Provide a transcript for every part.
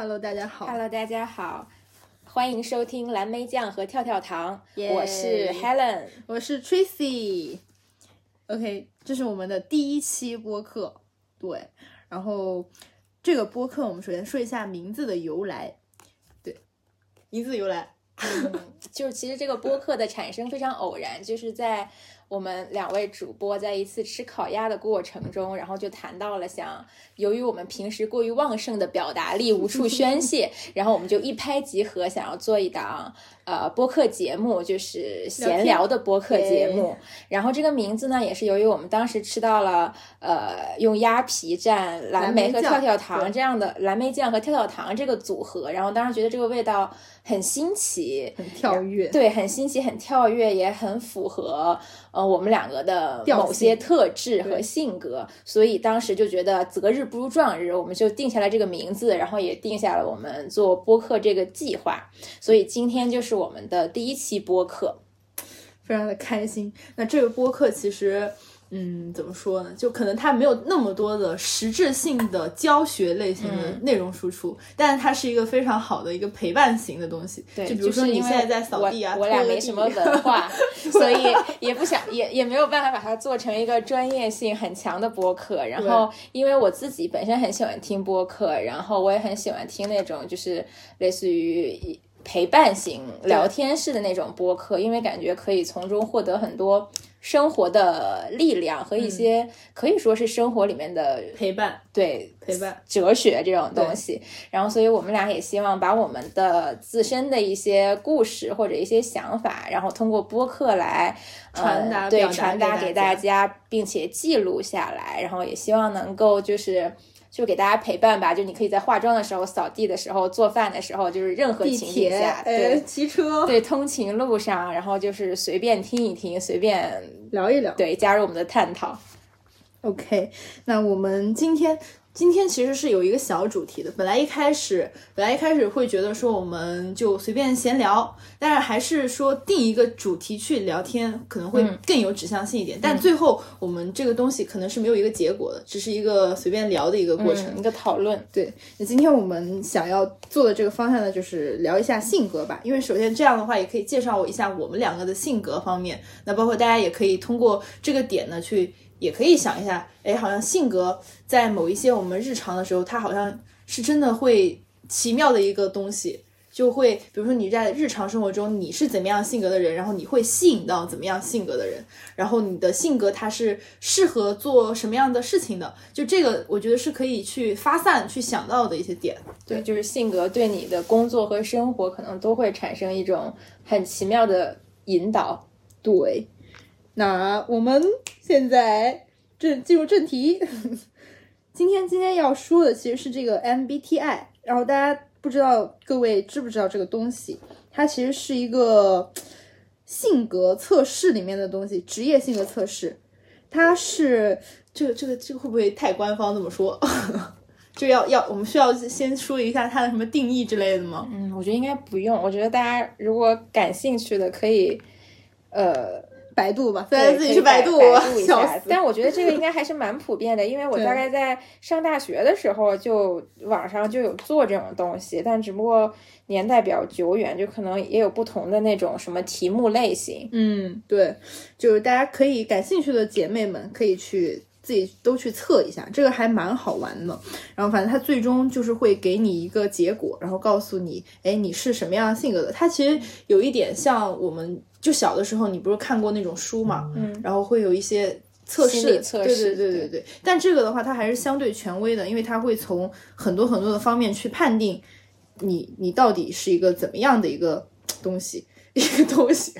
Hello 大家好。Hello，大家好，欢迎收听蓝莓酱和跳跳糖。耶我是 Helen。我是 Tracy。OK，这是我们的第一期播客，对。然后这个播客，我们首先说一下名字的由来。对，名字的由来，嗯，就是其实这个播客的产生非常偶然，就是在我们两位主播在一次吃烤鸭的过程中，然后就谈到了想，由于我们平时过于旺盛的表达力无处宣泄，然后我们就一拍即合，想要做一档呃播客节目，就是闲聊的播客节目。然后这个名字呢，也是由于我们当时吃到了呃用鸭皮蘸蓝莓和跳跳糖这样的蓝莓酱和跳跳糖这个组合，然后当时觉得这个味道很新奇，很跳跃。对，很新奇，很跳跃，也很符合呃我们两个的某些特质和性格，所以当时就觉得择日不如撞日，我们就定下来这个名字，然后也定下了我们做播客这个计划，所以今天就是我们的第一期播客。非常的开心。那这个播客其实，嗯，怎么说呢？就可能它没有那么多的实质性的教学类型的嗯内容输出，但是它是一个非常好的一个陪伴型的东西。对，就比如说你现在在扫地啊，我我俩没什么文化，所以也不想也也没有办法把它做成一个专业性很强的播客。然后，因为我自己本身很喜欢听播客，然后我也很喜欢听那种就是类似于陪伴型聊天式的那种播客，因为感觉可以从中获得很多。生活的力量和一嗯些可以说是生活里面的陪伴对陪伴。哲学这种东西，然后所以我们俩也希望把我们的自身的一些故事或者一些想法，然后通过播客来传达呃、对传达给大家，并且记录下来，然后也希望能够就是。就给大家陪伴吧，就你可以在化妆的时候、扫地的时候、做饭的时候，就是任何情景铁，下，呃，对骑车，对，通勤路上，然后就是随便听一听，随便聊一聊。对加入我们的探讨。OK，那我们今天今天其实是有一个小主题的。本来一开始本来一开始会觉得说我们就随便闲聊，但是还是说定一个主题去聊天，可能会更有指向性一点。但最后我们这个东西可能是没有一个结果的，只是一个随便聊的一个过程。嗯，一个讨论。对，那今天我们想要做的这个方向呢，就是聊一下性格吧。因为首先这样的话，也可以介绍我一下我们两个的性格方面。那包括大家也可以通过这个点呢，去也可以想一下，哎，好像性格在某一些我们日常的时候，它好像是真的会奇妙的一个东西。就会，比如说你在日常生活中你是怎么样性格的人，然后你会吸引到怎么样性格的人，然后你的性格它是适合做什么样的事情的，就这个我觉得是可以去发散去想到的一些点。对，就是性格对你的工作和生活可能都会产生一种很奇妙的引导。对，那我们现在正进入正题。今天今天要说的其实是这个 MBTI，然后大家不知道各位知不知道这个东西？它其实是一个性格测试里面的东西，职业性格测试。它是这个这个这个会不会太官方这么说？就要要我们需要先说一下它的什么定义之类的吗？嗯，我觉得应该不用。我觉得大家如果感兴趣的，可以呃，百度吧，自己可以是度，百百度一笑下。死。但我觉得这个应该还是蛮普遍的，因为我大概在上大学的时候就网上就有做这种东西，但只不过年代比较久远，就可能也有不同的那种什么题目类型。嗯，对，就是大家可以感兴趣的姐妹们可以去自己都去测一下，这个还蛮好玩的。然后反正它最终就是会给你一个结果，然后告诉你，哎，你是什么样性格的。它其实有一点像我们就小的时候，你不是看过那种书嘛，嗯，然后会有一些。测试，测试对对对对对。但这个的话，它还是相对权威的，因为它会从很多很多的方面去判定你你到底是一个怎么样的一个东西，一个东西，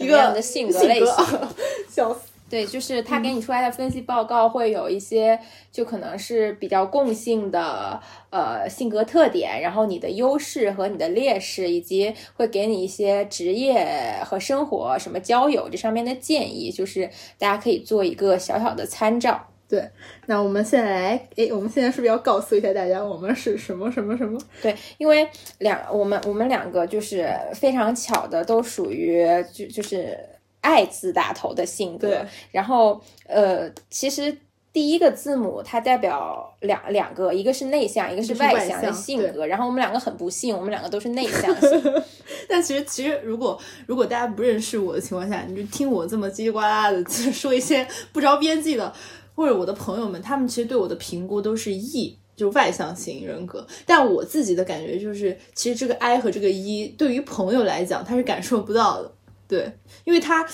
一个性格类型 笑死。对，就是他给你出来的分析报告会有一些，就可能是比较共性的呃性格特点，然后你的优势和你的劣势，以及会给你一些职业和生活、什么交友这上面的建议，就是大家可以做一个小小的参照。对，那我们现在来，诶，我们现在是不是要告诉一下大家，我们是什么什么什么？对，因为两我们我们两个就是非常巧的，都属于就就是爱字打头的性格对。然后呃，其实第一个字母它代表两两个，一个是内向，一个是外向的性格。然后我们两个很不幸，我们两个都是内向型。但其实，其实如果如果大家不认识我的情况下，你就听我这么叽里呱啦的说一些不着边际的，或者我的朋友们，他们其实对我的评估都是 E，就外向型人格。但我自己的感觉就是，其实这个 I 和这个 E 对于朋友来讲，他是感受不到的。对，因为它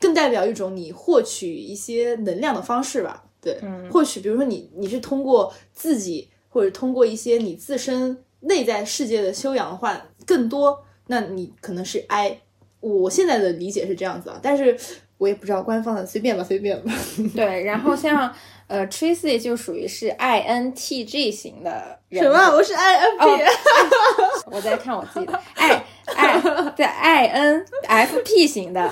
更代表一种你获取一些能量的方式吧。对，或许比如说你你是通过自己或者通过一些你自身内在世界的修养的话更多，那你可能是 I。我现在的理解是这样子啊，但是我也不知道官方的，随便吧，随便吧。对，然后像呃 Tracy 就属于是 INTG 型的人。什么？我是 INFP。我在看我自己的 I I 对 INFP 型的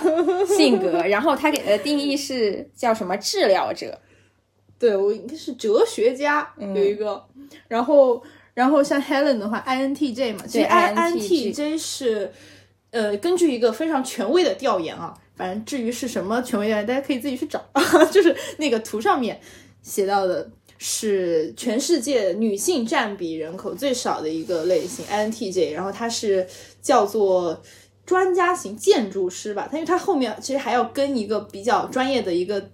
性格，然后他给的定义是叫什么？治疗者。对我应该是哲学家有一个，然后然后像 Helen 的话，INTJ 嘛，其实 INTJ 是呃根据一个非常权威的调研啊，反正至于是什么权威调研，大家可以自己去找，就是那个图上面写到的是全世界女性占比人口最少的一个类型 INTJ，然后它是叫做专家型建筑师吧，它因为它后面其实还要跟一个比较专业的一个。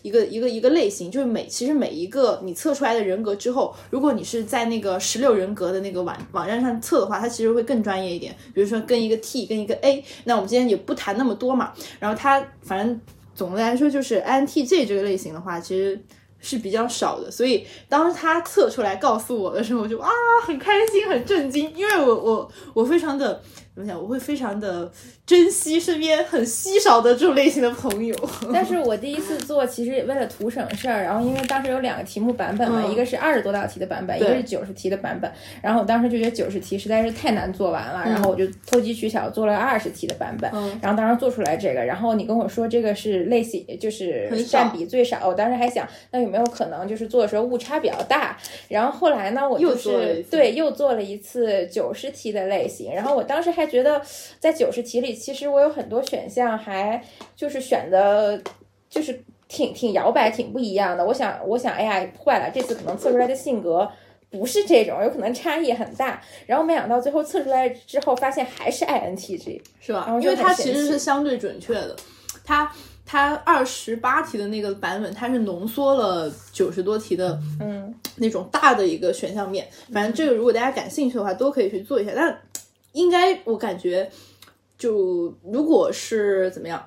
一个一个一个类型，就是每其实每一个你测出来的人格之后，如果你是在那个十六人格的那个网网站上测的话，它其实会更专业一点。比如说跟一个 T 跟一个 A，那我们今天也不谈那么多嘛。然后它反正总的来说就是 INTJ 这个类型的话，其实是比较少的。所以当他测出来告诉我的时候，我就啊很开心很震惊，因为我我我非常的。怎么讲？我会非常的珍惜身边很稀少的这种类型的朋友。但是我第一次做，其实为了图省事儿。然后因为当时有两个题目版本嘛，一个是二十多道题的版本，一个是九十题的版本。然后我当时就觉得九十题实在是太难做完了，然后我就投机取巧做了二十题的版本。然后当时做出来这个，然后你跟我说这个是类型，就是占比最少。我当时还想，那有没有可能就是做的时候误差比较大？然后后来呢，我就是对又做了一次九十题的类型。然后我当时还。觉得在九十题里，其实我有很多选项，还就是选的，就是挺挺摇摆，挺不一样的。我想，我想，哎呀，坏了，这次可能测出来的性格不是这种，有可能差异很大。然后没想到最后测出来之后，发现还是 INTJ，是吧？因为它其实是相对准确的。它它二十八题的那个版本，它是浓缩了九十多题的，嗯，那种大的一个选项面。反正这个如果大家感兴趣的话，都可以去做一下。但应该我感觉，就如果是怎么样，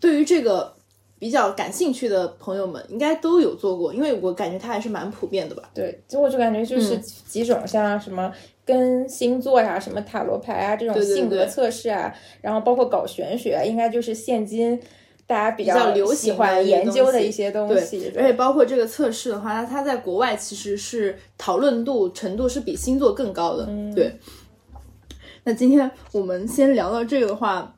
对于这个比较感兴趣的朋友们，应该都有做过，因为我感觉它还是蛮普遍的吧。对，就我就感觉就是几种像什么跟星座呀、什么塔罗牌啊这种性格测试啊，然后包括搞玄学，应该就是现今大家比较流喜欢研究的一些东西。而且包括这个测试的话，它它在国外其实是讨论度程度是比星座更高的。对。那今天我们先聊到这个的话，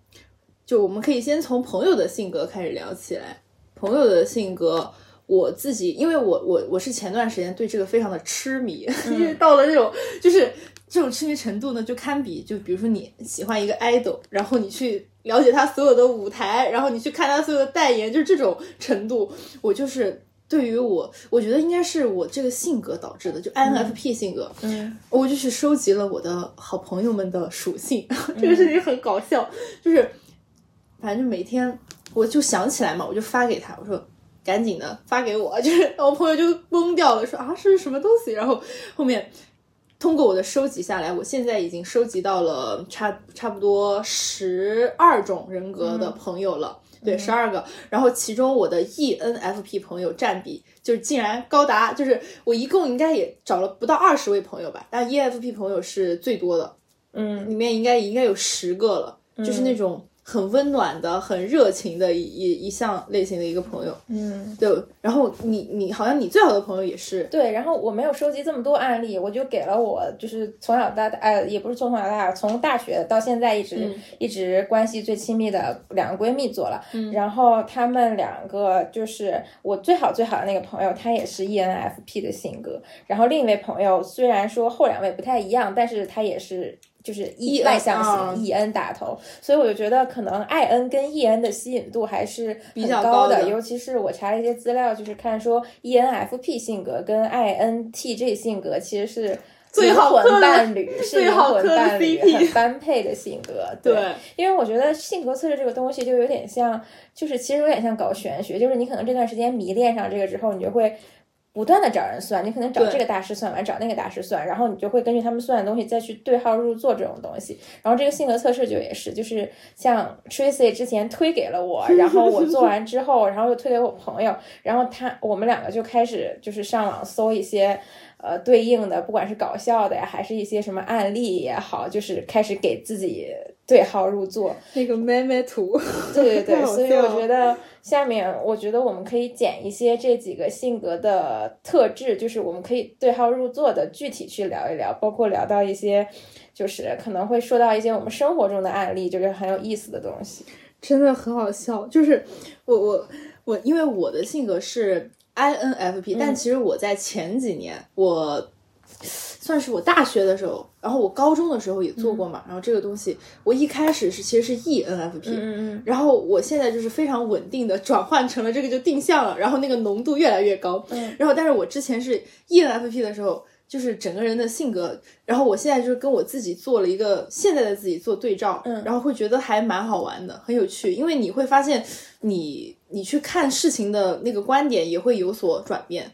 就我们可以先从朋友的性格开始聊起来。朋友的性格，我自己，因为我我我是前段时间对这个非常的痴迷，因为到了那种就是这种痴迷程度呢，就堪比就比如说你喜欢一个 idol，然后你去了解他所有的舞台，然后你去看他所有的代言，就是这种程度，我就是。对于我，我觉得应该是我这个性格导致的，就 INFP 性格。嗯，我就去收集了我的好朋友们的属性，这个事情很搞笑。就是，反正就每天我就想起来嘛，我就发给他，我说赶紧的发给我，就是我朋友就懵掉了，说啊是什么东西？然后后面通过我的收集下来，我现在已经收集到了差差不多十二种人格的朋友了。对，十二个，然后其中我的 ENFP 朋友占比就是竟然高达，就是我一共应该也找了不到二十位朋友吧，但 ENFP 朋友是最多的，嗯，里面应该应该有十个了，就是那种。很温暖的、很热情的一一一项类型的一个朋友，嗯，对。然后你你好像你最好的朋友也是对。然后我没有收集这么多案例，我就给了我就是从小到大，呃，也不是从小到大，从大学到现在一直一直关系最亲密的两个闺蜜做了。嗯。然后她们两个就是我最好最好的那个朋友，她也是 ENFP 的性格。然后另一位朋友虽然说后两位不太一样，但是她也是。就是 E 外向啊型 E N 打头，所以我就觉得可能 I N 跟 E N 的吸引度还是比很高较高的尤其是我查了一些资料，就是看说 E N F P 性格跟 I N T J 性格其实是最好灵魂伴侣，是灵魂伴侣，很般配的性格。对因为我觉得性格测试这个东西就有点像，就是其实有点像搞玄学，就是你可能这段时间迷恋上这个之后，你就会。不断的找人算，你可能找这个大师算完，找那个大师算，然后你就会根据他们算的东西再去对号入座这种东西。然后这个性格测试就也是，就是像 Tracy 之前推给了我，然后我做完之后，然后又推给我朋友，然后他我们两个就开始就是上网搜一些呃对应的，不管是搞笑的呀，还是一些什么案例也好，就是开始给自己对号入座。那个妹妹图，对对对，所以我觉得下面我觉得我们可以捡一些这几个性格的特质，就是我们可以对号入座的具体去聊一聊，包括聊到一些就是可能会说到一些我们生活中的案例，就是很有意思的东西。真的很好笑。就是我我我，因为我的性格是 INFP，、但其实我在前几年我。算是我大学的时候，然后我高中的时候也做过嘛。然后这个东西，我一开始是其实是 ENFP，、嗯嗯然后我现在就是非常稳定的转换成了这个就定向了，然后那个浓度越来越高。嗯然后但是我之前是 ENFP 的时候，就是整个人的性格，然后我现在就是跟我自己做了一个现在的自己做对照，嗯然后会觉得还蛮好玩的，很有趣，因为你会发现你你去看事情的那个观点也会有所转变。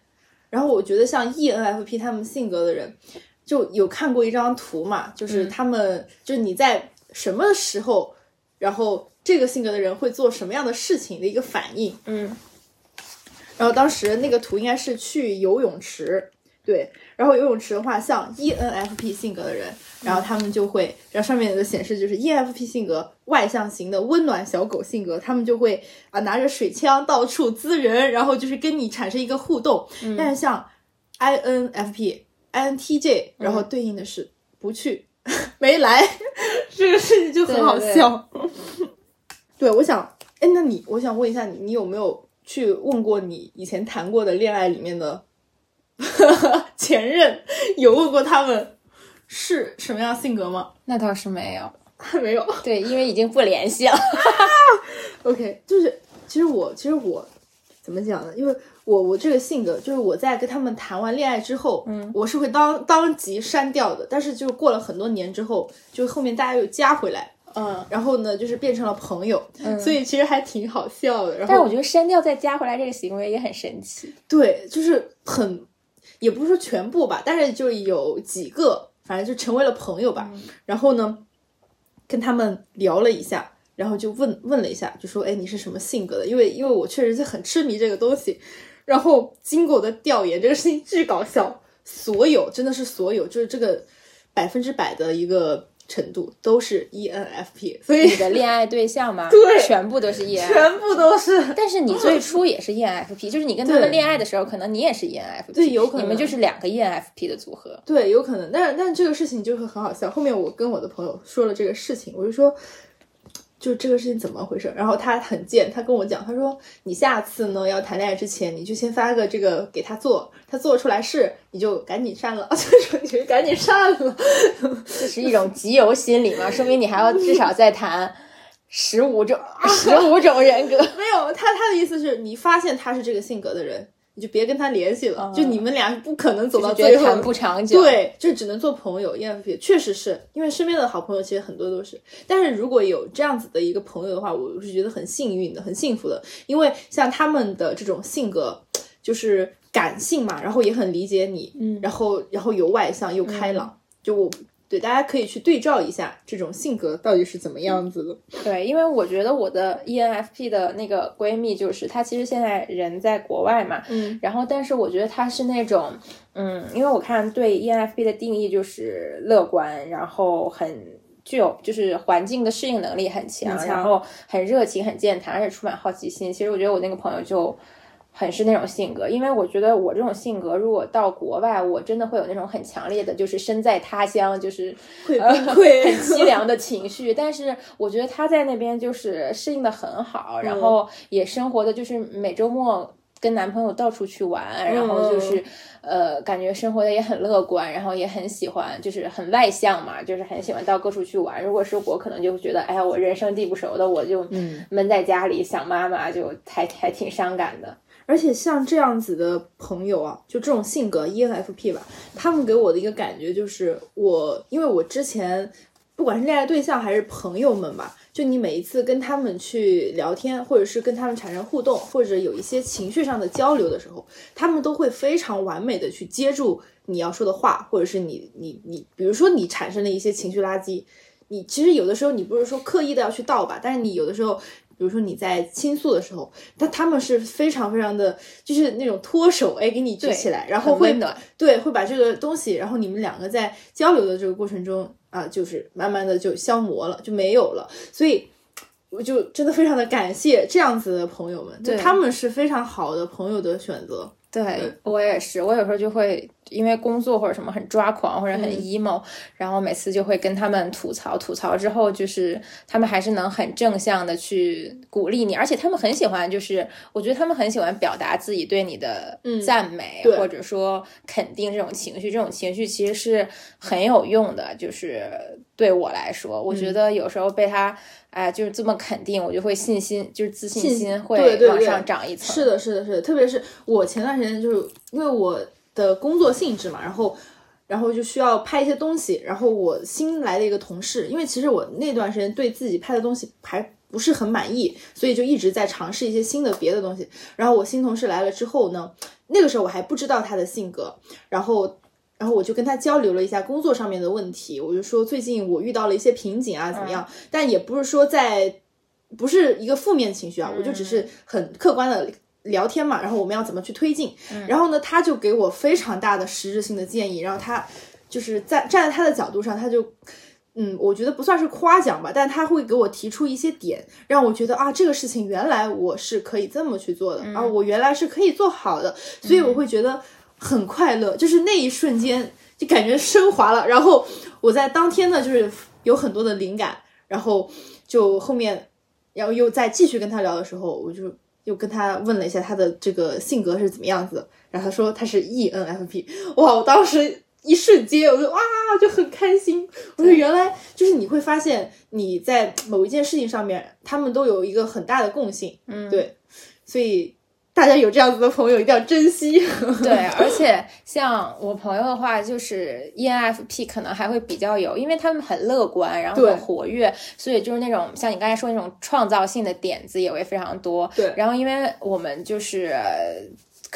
然后我觉得像 E ENFP 他们性格的人，就有看过一张图嘛，就是他们、就是你在什么时候，然后这个性格的人会做什么样的事情的一个反应。嗯然后当时那个图应该是去游泳池，对，然后游泳池的话，像 E ENFP 性格的人，然后他们就会，然后上面的显示就是 ENFP 性格外向型的温暖小狗性格，他们就会啊拿着水枪到处滋人，然后就是跟你产生一个互动。但是像 INFP、INTJ，然后对应的是不去、没来，这个事情就很好笑。对，我想，哎，那你，我想问一下你，你有没有去问过你以前谈过的恋爱里面的 前任，有问过他们是什么样性格吗？那倒是没有，还没有。对，因为已经不联系了。OK，就是其实我其实我怎么讲呢？因为我我这个性格，就是我在跟他们谈完恋爱之后，嗯，我是会当当即删掉的。但是就是过了很多年之后，就后面大家又加回来，嗯，然后呢，就是变成了朋友，所以其实还挺好笑的。然后但我觉得删掉再加回来这个行为也很神奇。对，就是很，也不是说全部吧，但是就有几个，反正就成为了朋友吧。然后呢，跟他们聊了一下，然后就问问了一下，就说：“哎，你是什么性格的？”因为因为我确实是很痴迷这个东西。然后经过我的调研，这个事情巨搞笑，所有真的是所有，就是这个百分之百的一个程度都是 E ENFP，所以你的恋爱对象吗？对全部都是 ENFP。全部都是。但是你最初也是 E ENFP，就是你跟他们恋爱的时候，可能你也是 E ENFP，对有可能你们就是两个 E ENFP 的组合。对，有可能，但但这个事情就会很好笑。后面我跟我的朋友说了这个事情，我就说，就这个事情怎么回事？然后他很贱，他跟我讲，他说你下次呢要谈恋爱之前，你就先发个这个给他做，他做出来是你就赶紧删了，就说你就赶紧删了。这是一种集邮心理嘛？说明你还要至少再谈十五种十五种人格。没有，他他的意思是你发现他是这个性格的人，你就别跟他联系了，就你们俩不可能走到最后，不长久。，对，就只能做朋友。ENFP 确实是因为身边的好朋友其实很多都是，但是如果有这样子的一个朋友的话，我是觉得很幸运的，很幸福的，因为像他们的这种性格就是感性嘛，然后也很理解你，嗯然后然后又外向又开朗，就我。对，大家可以去对照一下这种性格到底是怎么样子的。对，因为我觉得我的 E ENFP 的那个闺蜜，就是她其实现在人在国外嘛，嗯，然后但是我觉得她是那种，嗯，因为我看对 E ENFP 的定义就是乐观，然后很。具有就是环境的适应能力很强，很强然后很热情、很健谈，而且充满好奇心。其实我觉得我那个朋友就很是那种性格，因为我觉得我这种性格，如果到国外，我真的会有那种很强烈的，就是身在他乡，就是 会呃崩溃很凄凉的情绪。但是我觉得他在那边就是适应的很好，然后也生活的就是每周末。跟男朋友到处去玩，然后就是呃，感觉生活的也很乐观，然后也很喜欢，就是很外向嘛，就是很喜欢到各处去玩。如果是我，可能就觉得，哎呀，我人生地不熟的，我就闷在家里想妈妈，就还还挺伤感的。而且像这样子的朋友啊，就这种性格 ENFP 吧，他们给我的一个感觉就是，我因为我之前不管是恋爱对象还是朋友们吧，就你每一次跟他们去聊天，或者是跟他们产生互动，或者有一些情绪上的交流的时候，他们都会非常完美的去接住你要说的话，或者是你你你，比如说你产生了一些情绪垃圾，你其实有的时候你不是说刻意的要去倒吧，但是你有的时候。比如说你在倾诉的时候，但他们是非常非常的，就是那种脱手，哎，给你举起来，然后会对，会把这个东西，然后你们两个在交流的这个过程中啊，就是慢慢的就消磨了，就没有了。所以我就真的非常的感谢这样子的朋友们，就他们是非常好的朋友的选择。对我也是，我有时候就会。因为工作或者什么很抓狂或者很 emo，然后每次就会跟他们吐槽，吐槽之后就是他们还是能很正向的去鼓励你，而且他们很喜欢，就是我觉得他们很喜欢表达自己对你的赞美或者说肯定这种情绪，这种情绪其实是很有用的。就是对我来说，我觉得有时候被他哎就是这么肯定，我就会信心就是自信心会往上涨一层。是的，是的，是的，特别是我前段时间就是因为我。的工作性质嘛，然后，然后就需要拍一些东西。然后我新来的一个同事，因为其实我那段时间对自己拍的东西还不是很满意，所以就一直在尝试一些新的别的东西。然后我新同事来了之后呢，那个时候我还不知道他的性格，然后，然后我就跟他交流了一下工作上面的问题。我就说最近我遇到了一些瓶颈啊，怎么样？但也不是说在，不是一个负面情绪啊，我就只是很客观的。聊天嘛，然后我们要怎么去推进？然后呢，他就给我非常大的实质性的建议。然后他就是在站在他的角度上，他就，嗯，我觉得不算是夸奖吧，但他会给我提出一些点，让我觉得啊，这个事情原来我是可以这么去做的，啊，我原来是可以做好的，所以我会觉得很快乐，就是那一瞬间就感觉升华了。然后我在当天呢，就是有很多的灵感，然后就后面，然后又再继续跟他聊的时候，我就。又跟他问了一下他的这个性格是怎么样子，然后他说他是 ENFP，哇！我当时一瞬间，我就哇就很开心。我说原来就是你会发现你在某一件事情上面，他们都有一个很大的共性，嗯，对，所以。大家有这样子的朋友一定要珍惜。对，而且像我朋友的话，就是 ENFP 可能还会比较有，因为他们很乐观，然后很活跃，所以就是那种像你刚才说那种创造性的点子也会非常多。对，然后因为我们就是。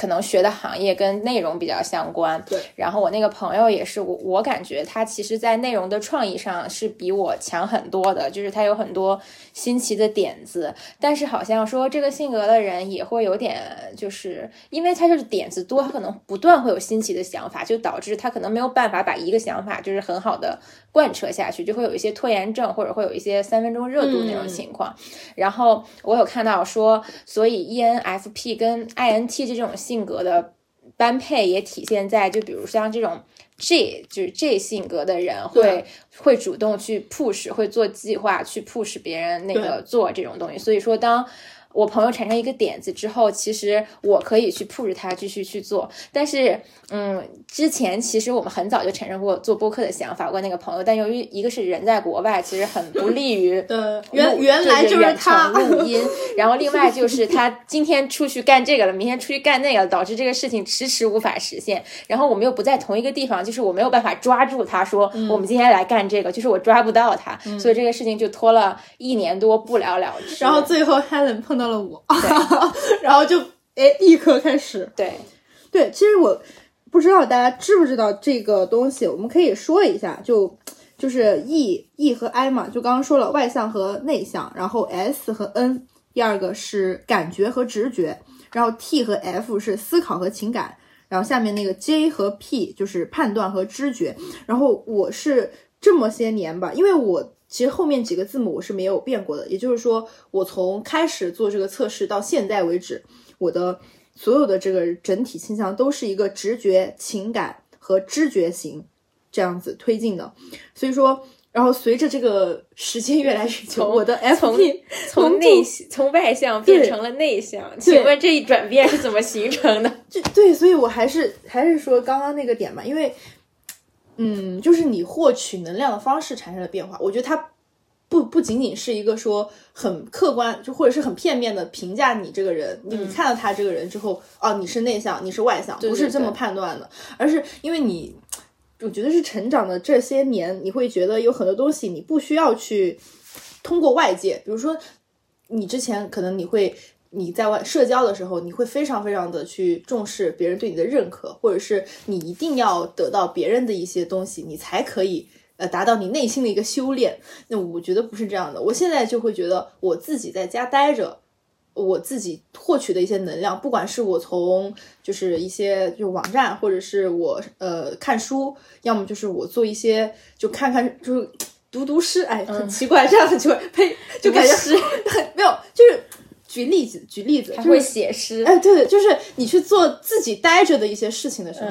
可能学的行业跟内容比较相关，对。然后我那个朋友也是，我我感觉他其实，在内容的创意上是比我强很多的，就是他有很多新奇的点子。但是好像说这个性格的人也会有点，就是因为他就是点子多，他可能不断会有新奇的想法，就导致他可能没有办法把一个想法就是很好的贯彻下去，就会有一些拖延症，或者会有一些三分钟热度那种情况。然后我有看到说，所以 ENFP 跟 INT 这种。性格的般配也体现在，就比如像这种 G 就是 G 性格的人会会主动去 push，会做计划去 push 别人那个做这种东西。所以说当。我朋友产生一个点子之后，其实我可以去 push 他继续去做。但是，嗯，之前其实我们很早就产生过做播客的想法。我跟那个朋友，但由于一个是人在国外，其实很不利于呃原原来就是他录音。然后另外就是他今天出去干这个了，明天出去干那个，导致这个事情迟迟无法实现。然后我们又不在同一个地方，就是我没有办法抓住他说我们今天来干这个，就是我抓不到他，所以这个事情就拖了一年多不了了之。然后最后 Helen 碰。到了我，然后就哎，立刻开始。对，对，其实我不知道大家知不知道这个东西，我们可以说一下，就就是 E E 和 I 嘛，就刚刚说了外向和内向，然后 S 和 N，第二个是感觉和直觉，然后 T 和 F 是思考和情感，然后下面那个 J 和 P 就是判断和知觉，然后我是这么些年吧，因为我。其实后面几个字母我是没有变过的，也就是说，我从开始做这个测试到现在为止，我的所有的这个整体倾向都是一个直觉、情感和知觉型这样子推进的。所以说，然后随着这个时间越来越久，我的从 FP 从 内从外向变成了内向，请问这一转变是怎么形成的？就对，所以我还是还是说刚刚那个点嘛，因为，嗯，就是你获取能量的方式产生了变化。我觉得它不不仅仅是一个说很客观，就或者是很片面的评价你这个人。你你看到他这个人之后，哦，你是内向，你是外向，不是这么判断的，而是因为你。我觉得是成长的这些年，你会觉得有很多东西你不需要去通过外界，比如说你之前可能你会你在外社交的时候，你会非常非常的去重视别人对你的认可，或者是你一定要得到别人的一些东西，你才可以呃达到你内心的一个修炼。那我觉得不是这样的，我现在就会觉得我自己在家待着。我自己获取的一些能量，不管是我从就是一些就网站，或者是我呃看书，要么就是我做一些就看看就是读读诗，哎，很奇怪，这样很奇怪，呸，就感觉诗没有，就是举例子，举例子，他会写诗，哎，对，就是你去做自己待着的一些事情的时候。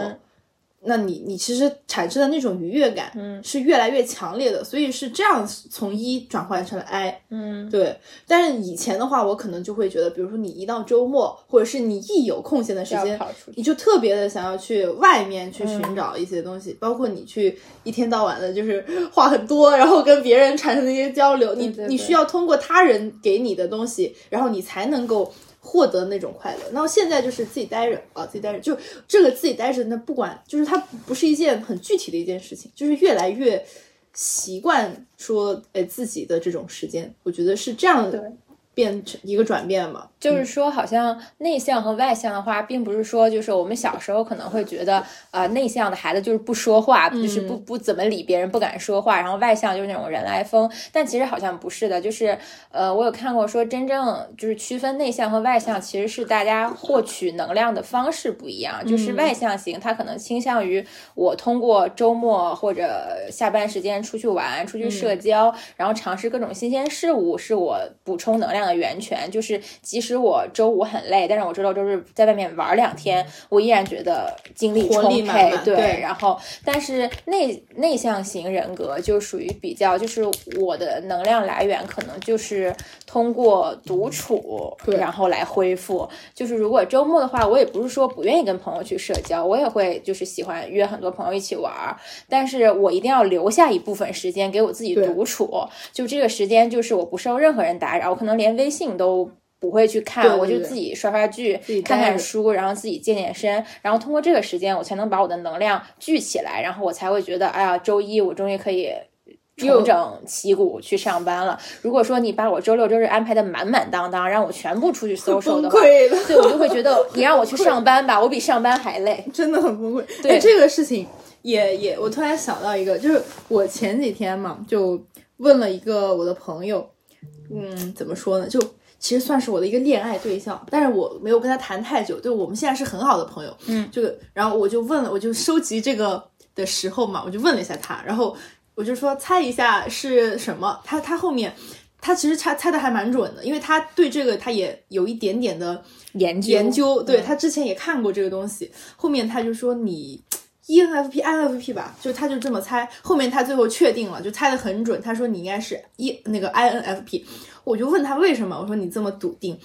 那你你其实产生的那种愉悦感，嗯，是越来越强烈的，所以是这样从一转换成了 I，嗯，对。但是以前的话，我可能就会觉得，比如说你一到周末，或者是你一有空闲的时间，你就特别的想要去外面去寻找一些东西，包括你去一天到晚的就是 话很多，然后跟别人产生一些交流，你你需要通过他人给你的东西，然后你才能够。获得那种快乐，那现在就是自己待着啊，自己待着，就这个自己待着，那不管就是它不是一件很具体的一件事情，就是越来越习惯说，哎，自己的这种时间，我觉得是这样的。变成一个转变嘛，就是说，好像内向和外向的话，并不是说，就是我们小时候可能会觉得，呃，内向的孩子就是不说话，就是不不怎么理别人，不敢说话，然后外向就是那种人来疯。但其实好像不是的，就是，呃，我有看过说，真正就是区分内向和外向，其实是大家获取能量的方式不一样。就是外向型，他可能倾向于我通过周末或者下班时间出去玩、出去社交，然后尝试各种新鲜事物，是我补充能量。的源泉就是，即使我周五很累，但是我周六周日在外面玩两天，我依然觉得精力充沛。对，然后，但是内内向型人格就属于比较，就是我的能量来源可能就是通过独处，然后来恢复。就是如果周末的话，我也不是说不愿意跟朋友去社交，我也会就是喜欢约很多朋友一起玩，但是我一定要留下一部分时间给我自己独处。就这个时间，就是我不受任何人打扰，我可能连。微信都不会去看，我就自己刷刷剧、看看书，然后自己健健身，然后通过这个时间，我才能把我的能量聚起来，然后我才会觉得，哎呀，周一我终于可以重整旗鼓去上班了。如果说你把我周六周日安排的满满当当，让我全部出去搜搜的话，对我就会觉得你让我去上班吧，我比上班还累，真的很崩溃。对这个事情，也也，我突然想到一个，就是我前几天嘛，就问了一个我的朋友。嗯，怎么说呢？就其实算是我的一个恋爱对象，但是我没有跟他谈太久。对，我们现在是很好的朋友。嗯，这个，然后我就问了，我就收集这个的时候嘛，我就问了一下他，然后我就说猜一下是什么。他他后面他其实猜猜的还蛮准的，因为他对这个他也有一点点的研究。研究，对他之前也看过这个东西。后面他就说你。ENFP，INFP 吧，就他就这么猜，后面他最后确定了，就猜的很准。他说你应该是一那个 INFP，我就问他为什么，我说你这么笃定，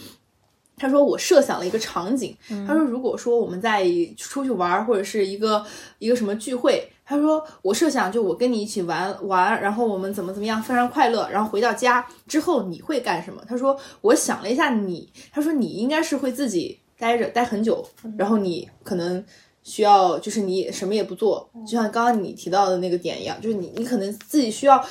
他说我设想了一个场景，他说如果说我们在出去玩或者是一个一个什么聚会，他说我设想就我跟你一起玩玩，然后我们怎么怎么样非常快乐，然后回到家之后你会干什么？他说我想了一下你，他说你应该是会自己待着待很久，然后你可能。需要就是你什么也不做，就像刚刚你提到的那个点一样，就是你你可能自己需要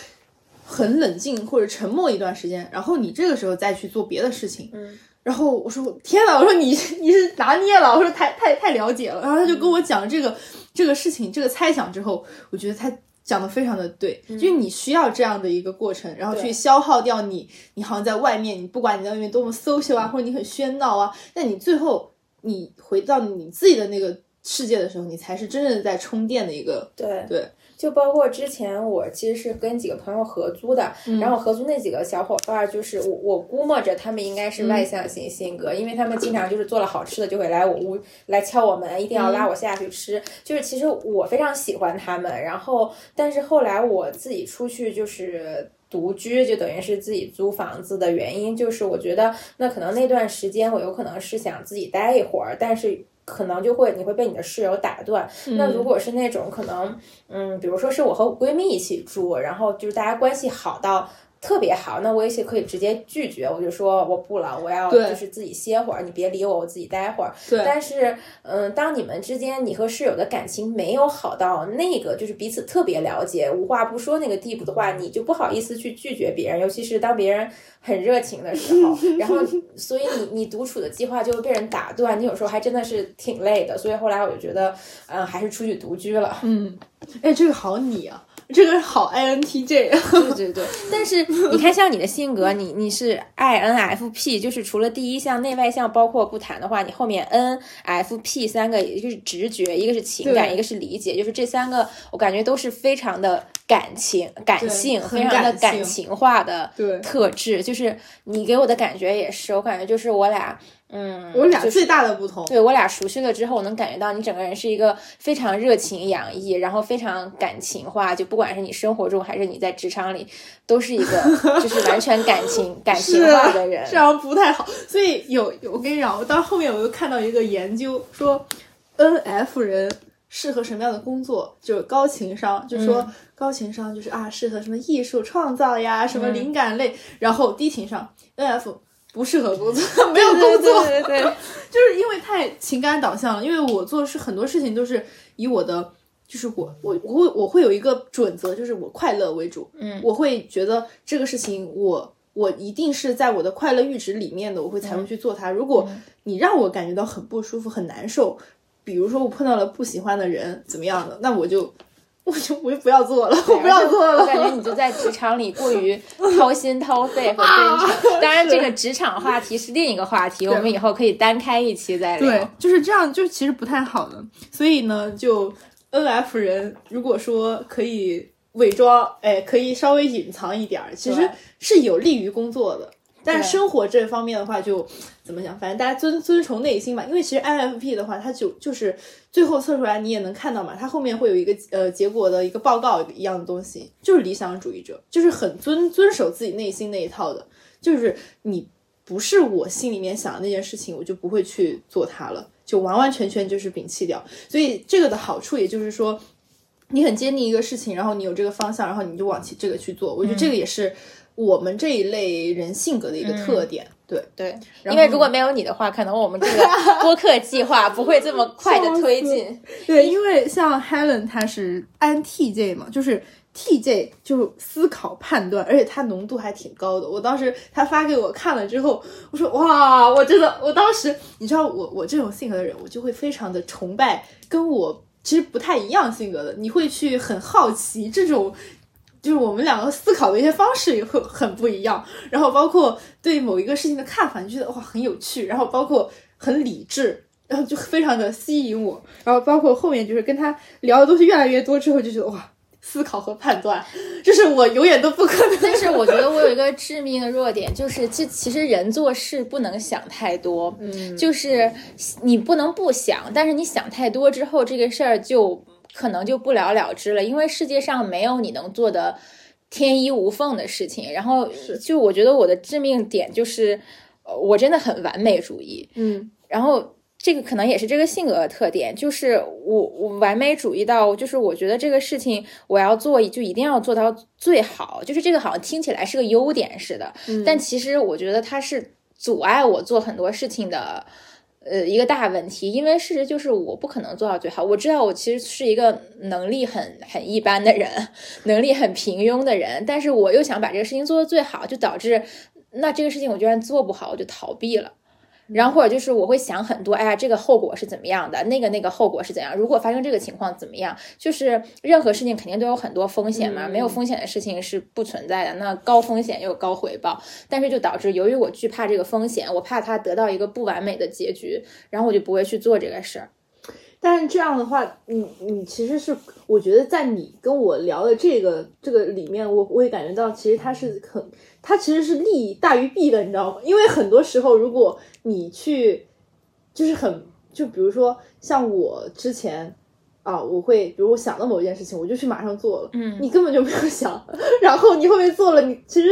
很冷静或者沉默一段时间，然后你这个时候再去做别的事情。嗯，然后我说天呐，我说你 你是拿捏了，我说太太太了解了。然后他就跟我讲这个这个事情这个猜想之后，我觉得他讲的非常的对，就是你需要这样的一个过程，然后去消耗掉你你好像在外面，你不管你在外面多么 social 啊，或者你很喧闹啊，但你最后你回到你自己的那个。世界的时候，你才是真正在充电的一个。对对，就包括之前我其实是跟几个朋友合租的，然后合租那几个小伙伴儿，就是我我估摸着他们应该是外向型性格，因为他们经常就是做了好吃的就会来我屋来敲我门，一定要拉我下去吃。就是其实我非常喜欢他们，然后但是后来我自己出去就是。独居就等于是自己租房子的原因，就是我觉得那可能那段时间我有可能是想自己待一会儿，但是可能就会你会被你的室友打断。那如果是那种可能，嗯，比如说是我和我闺蜜一起住，然后就是大家关系好到。特别好，那我也是可以直接拒绝，我就说我不了，我要就是自己歇会儿，你别理我，我自己待会儿。对但是，嗯，当你们之间你和室友的感情没有好到那个就是彼此特别了解、无话不说那个地步的话，你就不好意思去拒绝别人，尤其是当别人很热情的时候。然后，所以你你独处的计划就会被人打断，你有时候还真的是挺累的。所以后来我就觉得，嗯，还是出去独居了。嗯，哎，这个好你啊，这个好 INTJ 啊。对对对，但是你看，像你的性格，你你是 INFP，就是除了第一项内外向包括不谈的话，你后面 NFP 三个，一个是直觉，一个是情感，一个是理解，就是这三个，我感觉都是非常的感情、感性，很非常的感情化的对特质。就是你给我的感觉也是，我感觉就是我俩，嗯，我俩最大的不同，对我俩熟悉了之后，我能感觉到你整个人是一个非常热情洋溢，然后非常感情化。就不管是你生活中还是你在职场里，都是一个 就是完全感情 感情化的人。这样不太好。所以有有，我跟你讲，我到后面我又看到一个研究说，NF 人适合什么样的工作，就是高情商，就说嗯高情商就是啊，适合什么艺术创造呀，什么嗯灵感类，然后低情商 NF 不适合工作，没有工作，对对对对，就是因为太情感导向了。因为我做的是很多事情都是以我的，就是我我我会我会有一个准则，就是我快乐为主。嗯我会觉得这个事情我我一定是在我的快乐阈值里面的，我会才会去做它。如果你让我感觉到很不舒服、很难受，比如说我碰到了不喜欢的人怎么样的，那我就 我就我就不要做了，我不要做我感觉。你就在职场里过于掏心掏肺和真诚。当然，这个职场话题是另一个话题，我们以后可以单开一期再聊。对，就是这样，就其实不太好的。所以呢，就 N F 人如果说可以伪装，哎，可以稍微隐藏一点儿，其实是有利于工作的。但是生活这方面的话就，怎么讲？反正大家遵遵从内心吧。因为其实 INFP 的话，它就就是最后测出来你也能看到嘛，它后面会有一个呃结果的一个报告一样的东西，就是理想主义者，就是很遵遵守自己内心那一套的，就是你不是我心里面想的那件事情，我就不会去做它了，就完完全全就是摒弃掉。所以这个的好处，也就是说，你很坚定一个事情，然后你有这个方向，然后你就往起这个去做。我觉得这个也是我们这一类人性格的一个特点。对，对，因为如果没有你的话，可能我们这个播客计划 不会这么快的推进。对，因为像 Helen 她是 INTJ 嘛，就是 TJ 就思考判断，而且它浓度还挺高的。我当时他发给我看了之后，我说哇，我真的，我当时你知道我我这种性格的人，我就会非常的崇拜跟我其实不太一样性格的，你会去很好奇这种。就是我们两个思考的一些方式也会很不一样，然后包括对某一个事情的看法，你觉得哇很有趣，然后包括很理智，然后就非常的吸引我，然后包括后面就是跟他聊的东西越来越多之后，就觉得哇，思考和判断，这是我永远都不可能。但是我觉得我有一个致命的弱点，就是这其实人做事不能想太多，嗯，就是你不能不想，但是你想太多之后，这个事儿就可能就不了了之了，因为世界上没有你能做的天衣无缝的事情。然后就我觉得我的致命点就是，呃我真的很完美主义，嗯然后这个可能也是这个性格的特点，就是我我完美主义到，就是我觉得这个事情我要做就一定要做到最好，就是这个好像听起来是个优点似的，但其实我觉得它是阻碍我做很多事情的。呃，一个大问题，因为事实就是我不可能做到最好。我知道我其实是一个能力很很一般的人，能力很平庸的人，但是我又想把这个事情做得最好，就导致那这个事情我居然做不好，我就逃避了。然后或者就是我会想很多，哎呀，这个后果是怎么样的？那个那个后果是怎样？如果发生这个情况怎么样？就是任何事情肯定都有很多风险嘛，没有风险的事情是不存在的。那高风险又有高回报，但是就导致由于我惧怕这个风险，我怕它得到一个不完美的结局，然后我就不会去做这个事儿。但是这样的话，你你其实是，我觉得在你跟我聊的这个这个里面，我我也感觉到，其实它是很，它其实是利大于弊的，你知道吗？因为很多时候，如果你去，就是很，就比如说像我之前啊，我会，比如我想到某一件事情，我就去马上做了，嗯你根本就没有想，然后你后面做了，你其实。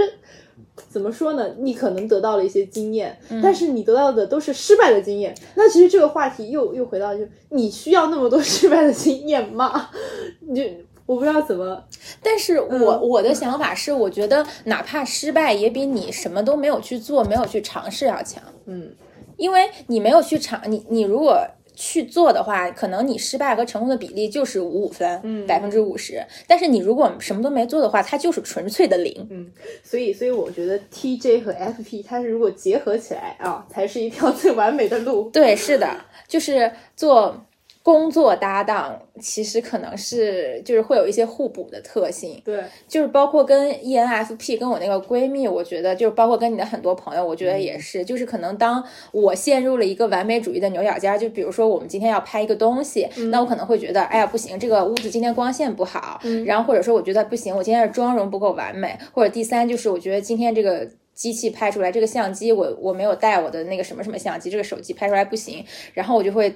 怎么说呢？你可能得到了一些经验，但是你得到的都是失败的经验。那其实这个话题又又回到，就你需要那么多失败的经验吗？你就我不知道怎么，但是我、我的想法是，我觉得哪怕失败，也比你什么都没有去做、没有去尝试要强。嗯，因为你没有去尝，你你如果去做的话，可能你失败和成功的比例就是五五分，嗯百分之五十。但是你如果什么都没做的话，它就是纯粹的零。嗯所以所以我觉得 TJ 和 FP 它是如果结合起来啊，才是一条最完美的路。对，是的，就是做工作搭档，其实可能是就是会有一些互补的特性。对，就是包括跟 E ENFP 跟我那个闺蜜，我觉得就是包括跟你的很多朋友，我觉得也是，就是可能当我陷入了一个完美主义的牛角尖儿，就比如说我们今天要拍一个东西，那我可能会觉得，哎呀不行，这个屋子今天光线不好，然后或者说我觉得不行，我今天的妆容不够完美，或者第三就是我觉得今天这个。机器拍出来这个相机，我我没有带我的那个什么什么相机，这个手机拍出来不行，然后我就会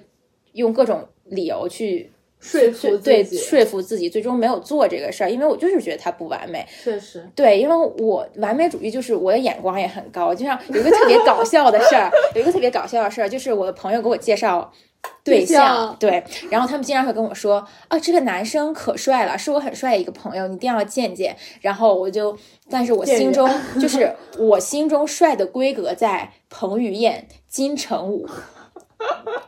用各种理由去说服对说服自己，最终没有做这个事儿，因为我就是觉得它不完美。确实，对，因为我完美主义就是我的眼光也很高，就像有一个特别搞笑的事儿，有一个特别搞笑的事儿，就是我的朋友给我介绍对对象对，然后他们经常会跟我说，啊，这个男生可帅了，是我很帅的一个朋友，你一定要见见。然后我就，但是我心中就是我心中帅的规格在彭于晏、金城武。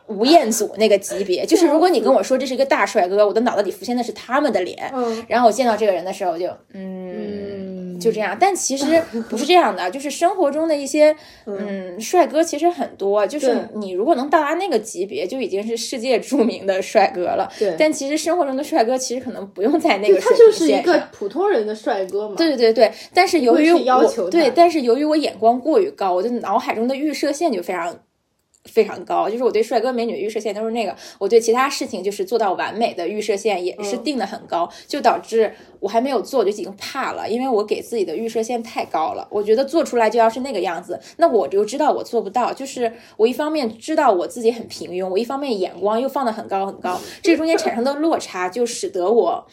吴彦祖那个级别，就是如果你跟我说这是一个大帅哥，我的脑子里浮现的是他们的脸，嗯然后我见到这个人的时候就，嗯，就这样。但其实不是这样的，就是生活中的一些，嗯，帅哥其实很多，就是你如果能到达那个级别，就已经是世界著名的帅哥了。对但其实生活中的帅哥其实可能不用在那个他水就是一个。普通人的帅哥嘛。对对对对，但是由于会去要我求对，但是由于我眼光过于高，我的脑海中的预设线就非常非常高，就是我对帅哥美女的预设线都是那个，我对其他事情就是做到完美的预设线也是嗯定的很高，就导致我还没有做我就已经怕了，因为我给自己的预设线太高了，我觉得做出来就要是那个样子，那我就知道我做不到，就是我一方面知道我自己很平庸，我一方面眼光又放得很高很高，这中间产生的落差就使得我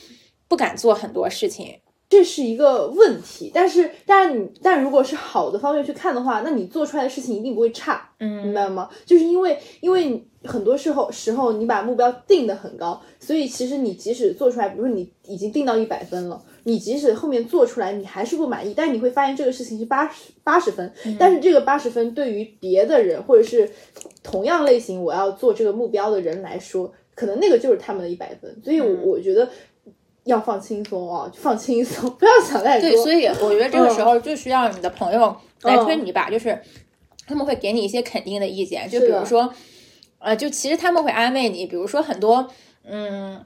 不敢做很多事情。这是一个问题，但是，但是你，但如果是好的方面去看的话，那你做出来的事情一定不会差，嗯明白吗？就是因为，因为很多时候时候你把目标定得很高，所以其实你即使做出来，比如说你已经定到一百分了，你即使后面做出来你还是不满意，但你会发现这个事情是八十八十分，但是这个八十分对于别的人或者是同样类型我要做这个目标的人来说，可能那个就是他们的一百分，所以我我觉得。要放轻松啊，放轻松，不要想太多。对，所以我觉得这个时嗯候就需要你的朋友来推你一把，就是他们会给你一些肯定的意见，就比如说，呃，就其实他们会安慰你，比如说很多，嗯。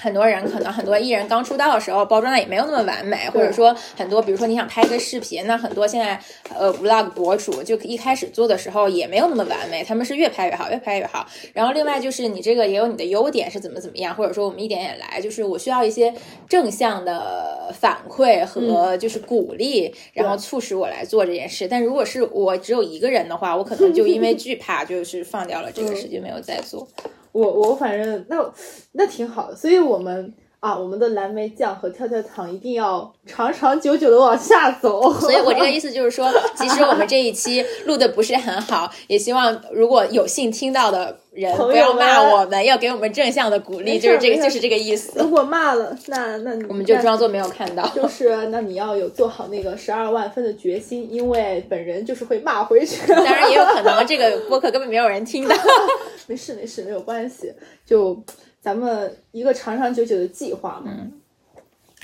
很多人可能很多艺人刚出道的时候包装的也没有那么完美，或者说很多，比如说你想拍一个视频，那很多现在呃 vlog 博主就一开始做的时候也没有那么完美，他们是越拍越好，越拍越好。然后另外就是你这个也有你的优点是怎么怎么样，或者说我们一点点来，就是我需要一些正向的反馈和就是鼓励，然后促使我来做这件事。但如果是我只有一个人的话，我可能就因为惧怕，就是放掉了这个事，就没有再做。我我反正那那挺好的，所以我们啊，我们的蓝莓酱和跳跳糖一定要长长久久的往下走。所以我这个意思就是说，即使我们这一期录的不是很好，也希望如果有幸听到的人不要骂我们，要给我们正向的鼓励，就是这个，就是这个意思。如果骂了，那那我们就装作没有看到。就是那你要有做好那个十二万分的决心，因为本人就是会骂回去。当然也有可能 这个播客根本没有人听到。没事没事，没有关系，就咱们一个长长久久的计划嘛，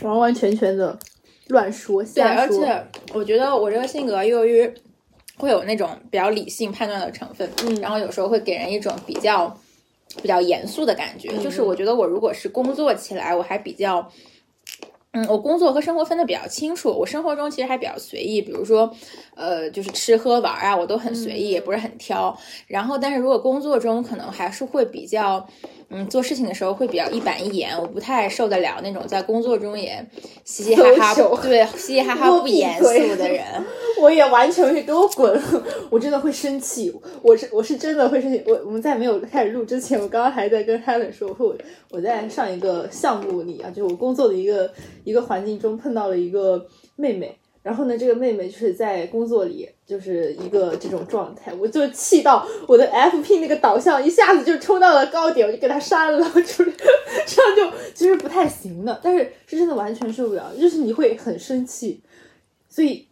完完全全的乱说对，瞎说。而且我觉得我这个性格由于会有那种比较理性判断的成分，嗯然后有时候会给人一种比较比较严肃的感觉。就是我觉得我如果是工作起来，我还比较。嗯，我工作和生活分的比较清楚。我生活中其实还比较随意，比如说，呃，就是吃喝玩啊，我都很随意，也不是很挑。然后，但是如果工作中可能还是会比较，嗯，做事情的时候会比较一板一眼，我不太受得了那种在工作中也嘻嘻哈哈，对，嘻嘻哈哈不严肃的人。我也完全会给我滚！我真的会生气，我是我是真的会生气。我我们在没有开始录之前，我刚刚还在跟 Helen 说，我说我我在上一个项目里啊，就是我工作的一个一个环境中碰到了一个妹妹。然后呢，这个妹妹就是在工作里就是一个这种状态，我就气到我的 FP 那个导向一下子就冲到了高点，我就给她删了，就是 这样就其实不太行的，但是是真的完全受不了，就是你会很生气，所以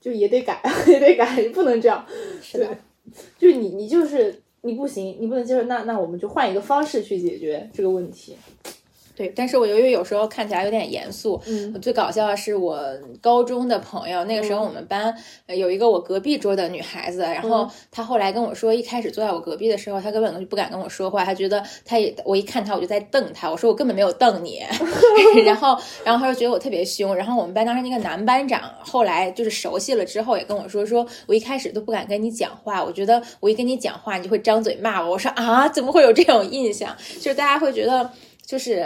就也得改，也得改，不能这样，是的，就是你你就是你不行，你不能接受，那那我们就换一个方式去解决这个问题。对，但是我由于有时候看起来有点严肃，嗯，最搞笑的是我高中的朋友，那个时候我们班有一个我隔壁桌的女孩子，然后她后来跟我说，一开始坐在我隔壁的时候，她根本就不敢跟我说话，她觉得她也我一看她我就在瞪她，我说我根本没有瞪你，然后然后她就觉得我特别凶，然后我们班当时那个男班长后来就是熟悉了之后也跟我说，说我一开始都不敢跟你讲话，我觉得我一跟你讲话你就会张嘴骂我，我说啊怎么会有这种印象？就是大家会觉得。就是，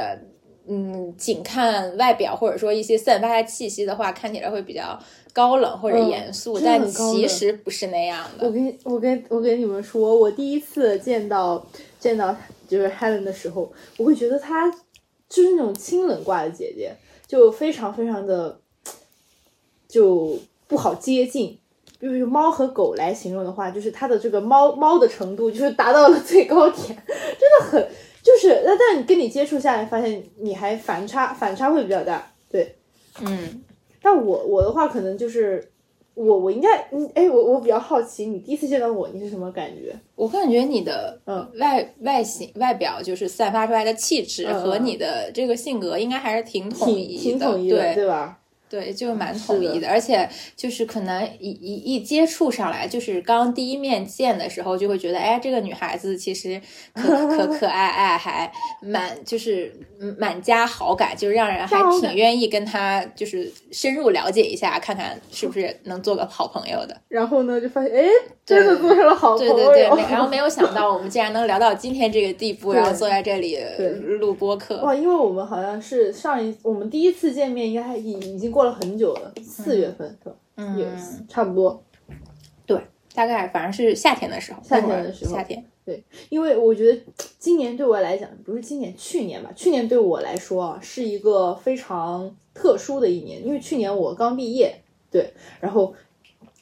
嗯，仅看外表或者说一些散发的气息的话，看起来会比较高冷或者严肃，但其实不是那样的。我跟我跟我跟你们说，我第一次见到见到就是 Helen 的时候，我会觉得她就是那种清冷挂的姐姐，就非常非常的就不好接近。就用猫和狗来形容的话，就是它的这个猫猫的程度就是达到了最高点，真的很。就是那，但你跟你接触下来，发现你还反差反差会比较大，对，嗯，但我我的话可能就是我我应该嗯哎我我比较好奇，你第一次见到我你是什么感觉？我感觉你的嗯外外形外表就是散发出来的气质和你的这个性格应该还是挺统一的，挺统一的对，对吧？对，就蛮统一的，而且就是可能一一一接触上来，就是刚第一面见的时候，就会觉得，哎，这个女孩子其实可可 可爱爱，还蛮就是满加好感，就是让人还挺愿意跟她就是深入了解一下，看看是不是能做个好朋友的。然后呢，就发现，哎，真的做成了好朋友。对对对，然后没有想到我们竟然能聊到今天这个地步，然后坐在这里录播客。哇，因为我们好像是上一我们第一次见面，应该已已经过。了很久了，四月份是吧？嗯，差不多。对，大概反正是夏天的时候。夏天的时候，夏天。对，因为我觉得今年对我来讲，不是今年，去年吧。去年对我来说啊，是一个非常特殊的一年，因为去年我刚毕业，对，然后。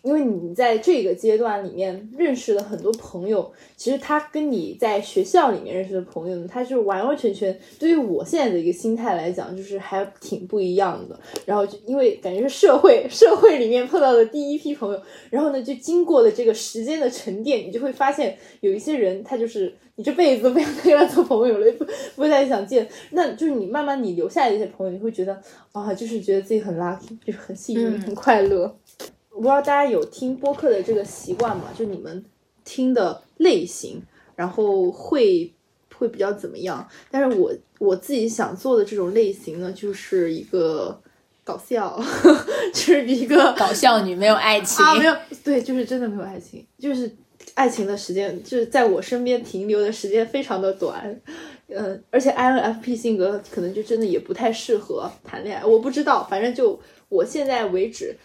因为你在这个阶段里面认识的很多朋友，其实他跟你在学校里面认识的朋友呢，他是完完全全对于我现在的一个心态来讲，就是还挺不一样的。然后就因为感觉是社会社会里面碰到的第一批朋友，然后呢，就经过了这个时间的沉淀，你就会发现有一些人，他就是你这辈子都不想跟他做朋友了，不不太想见。那就是你慢慢你留下来的一些朋友，你会觉得啊，就是觉得自己很 lucky，就是很幸运，很快乐。我不知道大家有听播客的这个习惯吗？就你们听的类型，然后会会比较怎么样？但是我我自己想做的这种类型呢，就是一个搞笑，就是一个搞笑女，没有爱情啊，没有，对，就是真的没有爱情，就是爱情的时间，就是在我身边停留的时间非常的短，嗯，而且 INFP 性格可能就真的也不太适合谈恋爱，我不知道，反正就我现在为止。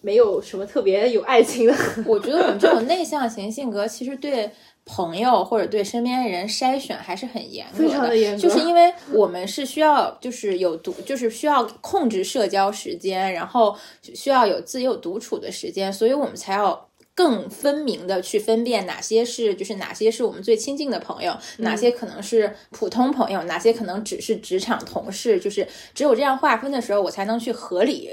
没有什么特别有爱情的。我觉得我们这种内向型性格，其实对朋友或者对身边的人筛选还是很严格的，非常的严格。就是因为我们是需要，就是有独，就是需要控制社交时间，然后需要有自由独处的时间，所以我们才要更分明的去分辨哪些是，就是哪些是我们最亲近的朋友，哪些可能是普通朋友，哪些可能只是职场同事。就是只有这样划分的时候，我才能去合理。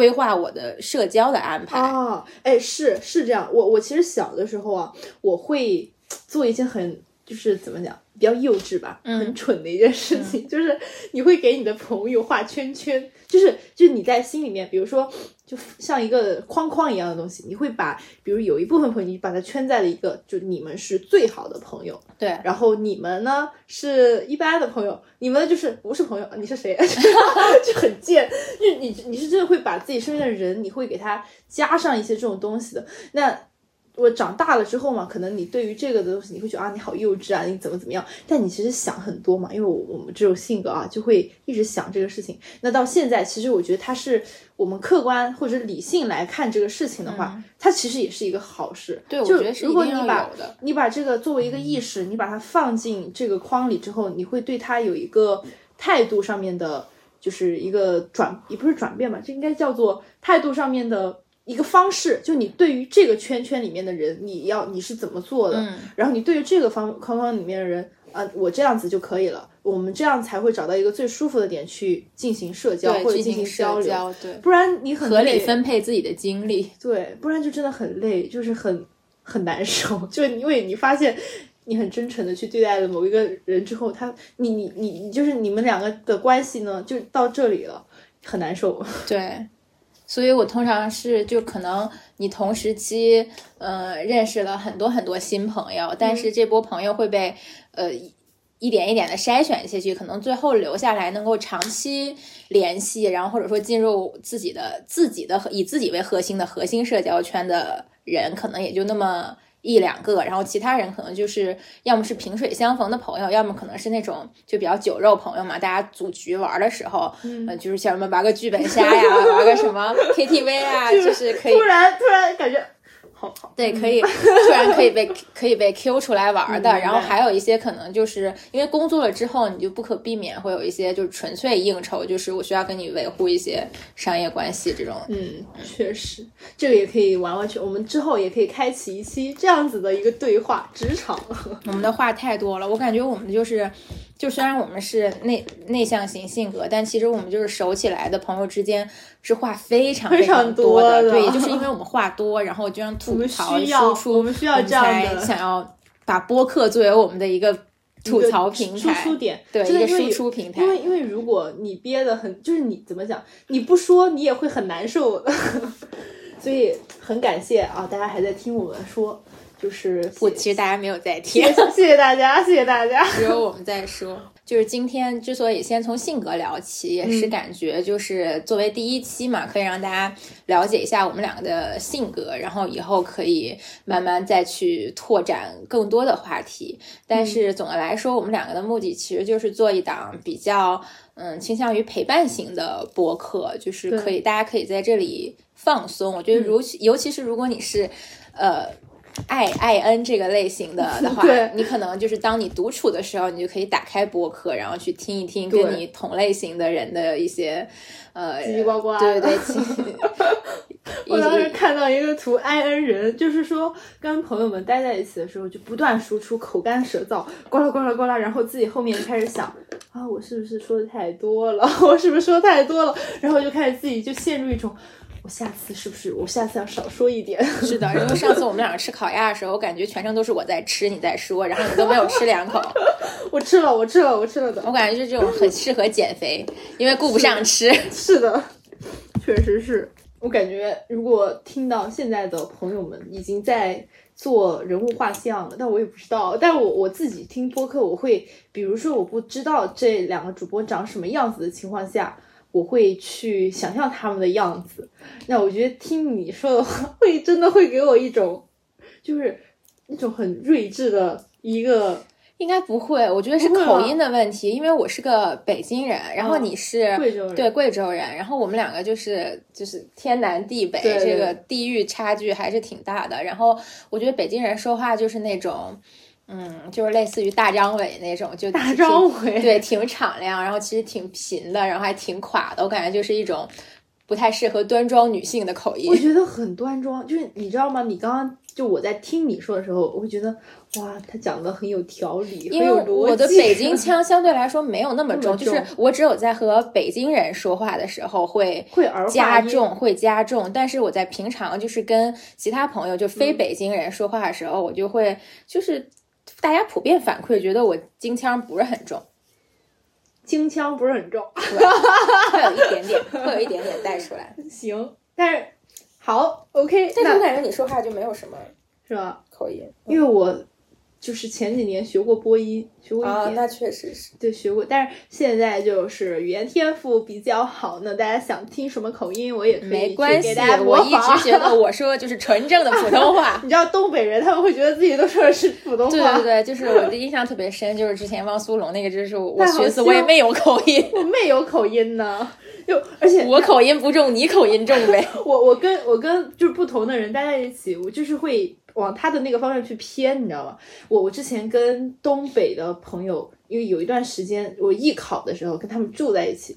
规划我的社交的安排啊，哎，是是这样。我我其实小的时候啊，我会做一些很就是怎么讲，比较幼稚吧，很蠢的一件事情，就是你会给你的朋友画圈圈，就是就是你在心里面，比如说。就像一个框框一样的东西，你会把，比如有一部分朋友，你把它圈在了一个，就你们是最好的朋友，对，然后你们呢是一般的朋友，你们就是不是朋友，你是谁？就很贱，就你你是真的会把自己身边的人，你会给他加上一些这种东西的。那我长大了之后嘛，可能你对于这个的东西，你会觉得啊，你好幼稚啊，你怎么怎么样？但你其实想很多嘛，因为我我们这种性格啊，就会一直想这个事情。那到现在，其实我觉得它是我们客观或者理性来看这个事情的话，它其实也是一个好事。嗯对，我就觉得是如果你把。你把这个作为一个意识，你把它放进这个框里之后，你会对它有一个态度上面的，就是一个转，也不是转变吧，这应该叫做态度上面的一个方式。就你对于这个圈圈里面的人，你要你是怎么做的，嗯然后你对于这个方框框里面的人，啊、我这样子就可以了。我们这样才会找到一个最舒服的点去进行社交或者，进进行交流，交，对，不然你很合理累分配自己的精力。对，不然就真的很累，就是很很难受。就因为你发现你很真诚的去对待了某一个人之后，他你你你你就是你们两个的关系呢，就到这里了，很难受。对，所以我通常是就可能你同时期，呃，认识了很多很多新朋友，但是这波朋友会被呃一一点一点的筛选下去，可能最后留下来能够长期联系，然后或者说进入自己的自己的以自己为核心的核心社交圈的人，可能也就那么。一两个，然后其他人可能就是要么是萍水相逢的朋友，要么可能是那种就比较酒肉朋友嘛。大家组局玩的时候，嗯、呃，就是像什么玩个剧本杀呀，玩个什么 KTV 啊，就是可以突然突然感觉好好，对，可以突然可以被可以被 Q 出来玩的，嗯然后还有一些可能就是因为工作了之后，你就不可避免会有一些就是纯粹应酬，就是我需要跟你维护一些商业关系这种。嗯，确实，这个也可以完完全，我们之后也可以开启一期这样子的一个对话，职场。我们的话太多了，我感觉我们就是，就虽然我们是内内向型性格，但其实我们就是熟起来的朋友之间是话非常非常常多的，的对，就是因为我们话多，然后就让吐槽输出，我们需要这样才的想要把播客作为我们的一个吐槽平台，输出点，对一个输出平台因为因为如果你憋得很，就是你怎么讲，你不说你也会很难受，所以很感谢啊，大家还在听我们说，就是我其实大家没有在听，谢谢大家，谢谢大家。只有我们在说。就是今天之所以先从性格聊起，也是嗯感觉就是作为第一期嘛，可以让大家了解一下我们两个的性格，然后以后可以慢慢再去拓展更多的话题。但是总的来说，我们两个的目的其实就是做一档比较嗯倾向于陪伴型的播客，就是可以大家可以在这里放松。我觉得如其尤其是如果你是呃。爱爱恩这个类型的的话，你可能就是当你独处的时候，你就可以打开播客，然后去听一听跟你同类型的人的一些呃叽叽呱呱对对的对，我当时看到一个图，I N 人，就是说跟朋友们待在一起的时候，就不断输出口干舌燥，呱啦呱啦呱啦，然后自己后面开始想啊，我是不是说的太多了？我是不是说太多了？然后就开始自己就陷入一种，我下次是不是我下次要少说一点？是的，因为上次我们两个吃烤鸭的时候，我感觉全程都是我在吃，你在说，然后你都没有吃两口。我吃了，我吃了，我吃了的。我感觉就这种很适合减肥，因为顾不上吃。是的，确实是。我感觉如果听到现在的朋友们已经在做人物画像了，但我也不知道。但我我自己听播客，我会比如说我不知道这两个主播长什么样子的情况下，我会去想象他们的样子。那我觉得听你说的话，会真的会给我一种就是一种很睿智的一个应该不会，我觉得是口音的问题，因为我是个北京人，然后嗯你是、贵州人对贵州人，然后我们两个就是就是天南地北，这个地域差距还是挺大的。然后我觉得北京人说话就是那种，嗯，就是类似于大张伟那种，就大张伟对，挺敞亮，然后其实挺贫的，然后还挺垮的，我感觉就是一种不太适合端庄女性的口音我。觉得很端庄，就是你知道吗？你刚刚就我在听你说的时候，我会觉得哇，他讲的很有条理，因为。我的北京 腔相对来说没有那么重，就是我只有在和北京人说话的时候会会加重，会加重。但是我在平常就是跟其他朋友，就嗯非北京人说话的时候，我就会就是大家普遍反馈觉得我京腔不是很重，京腔不是很重。会有一点点，会有一点点带出来。行，但是好 OK，但是我感觉你说话就没有什么是吧？口音，因为我就是前几年学过播音，学过一啊，点，那确实是。对，学过，但是现在就是语言天赋比较好呢大家想听什么口音，我也可以去没关系给大家，模我一。直觉得 我说就是纯正的普通话。你知道东北人他们会觉得自己都说的是普通话，对对对，就是我的印象特别深，就是之前汪苏泷那个，就是我寻思我也没有口音，我没有口音呢，就而且我口音不重，你口音重呗。我我跟我跟就是不同的人待在一起，我就是会往他的那个方向去偏，你知道吗？我我之前跟东北的朋友，因为有一段时间我艺考的时候跟他们住在一起，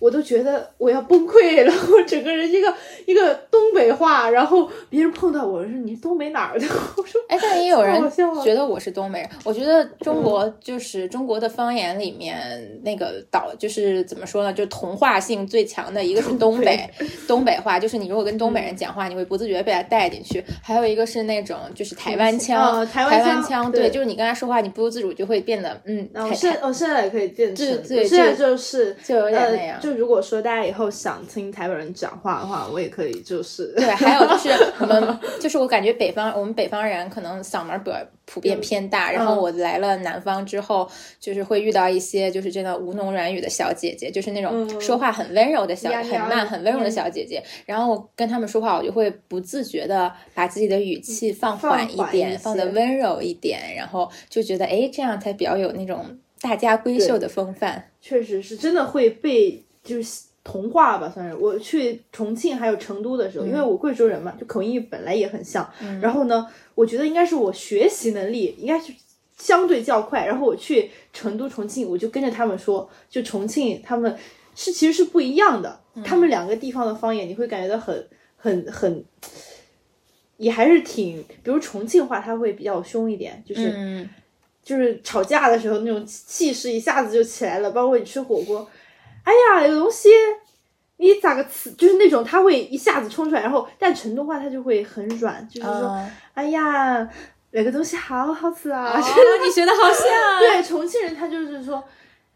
我都觉得我要崩溃了，我整个人一个一个东北话，然后别人碰到我说你东北哪儿的，我说哎，但也有人觉得我是东北人。我觉得中国 就是中国的方言里面那个岛，就是怎么说呢，就同化性最强的一个是东北。东北。话，就是你如果跟东北人讲话，你会不自觉地被他带进去。还有一个是那种就是台湾腔，啊台湾台湾腔腔，对。就是你跟他说话，你不由自主就会变得嗯，然后台现我现在也可以变成，对对现在就就是就有点呃那样。就如果说大家以后想听台北人讲话的话，我也可以就是对，还有就是我们，就是我感觉北方，我们北方人可能嗓门儿比普遍偏大，然后嗯我来了南方之后，就是会遇到一些就是真的吴侬软语的小姐姐，就是那种嗯。说话很温柔的小，很慢、很温柔的嗯小姐姐。然后我跟他们说话，我就会不自觉的把自己的语气放放缓一点，放的温柔一点，然后就觉得哎，这样才比较有那种大家闺秀的风范。确实是真的会被就是同化吧，算是我去重庆还有成都的时候，因为我贵州人嘛，就口音本来也很像。然后呢，我觉得应该是我学习能力应该是相对较快。然后我去成都、重庆，我就跟着他们说，就重庆他们是其实是不一样的，他们两个地方的方言你会感觉到很很很。也还是挺，比如重庆话，它会比较凶一点，就是、嗯，就是吵架的时候那种气势一下子就起来了，包括你吃火锅，哎呀，有东西你咋个吃，就是那种他会一下子冲出来，然后但成都话他就会很软，就是说，啊哎呀，那个东西好好吃啊，哦，你学的好像，对，重庆人他就是说，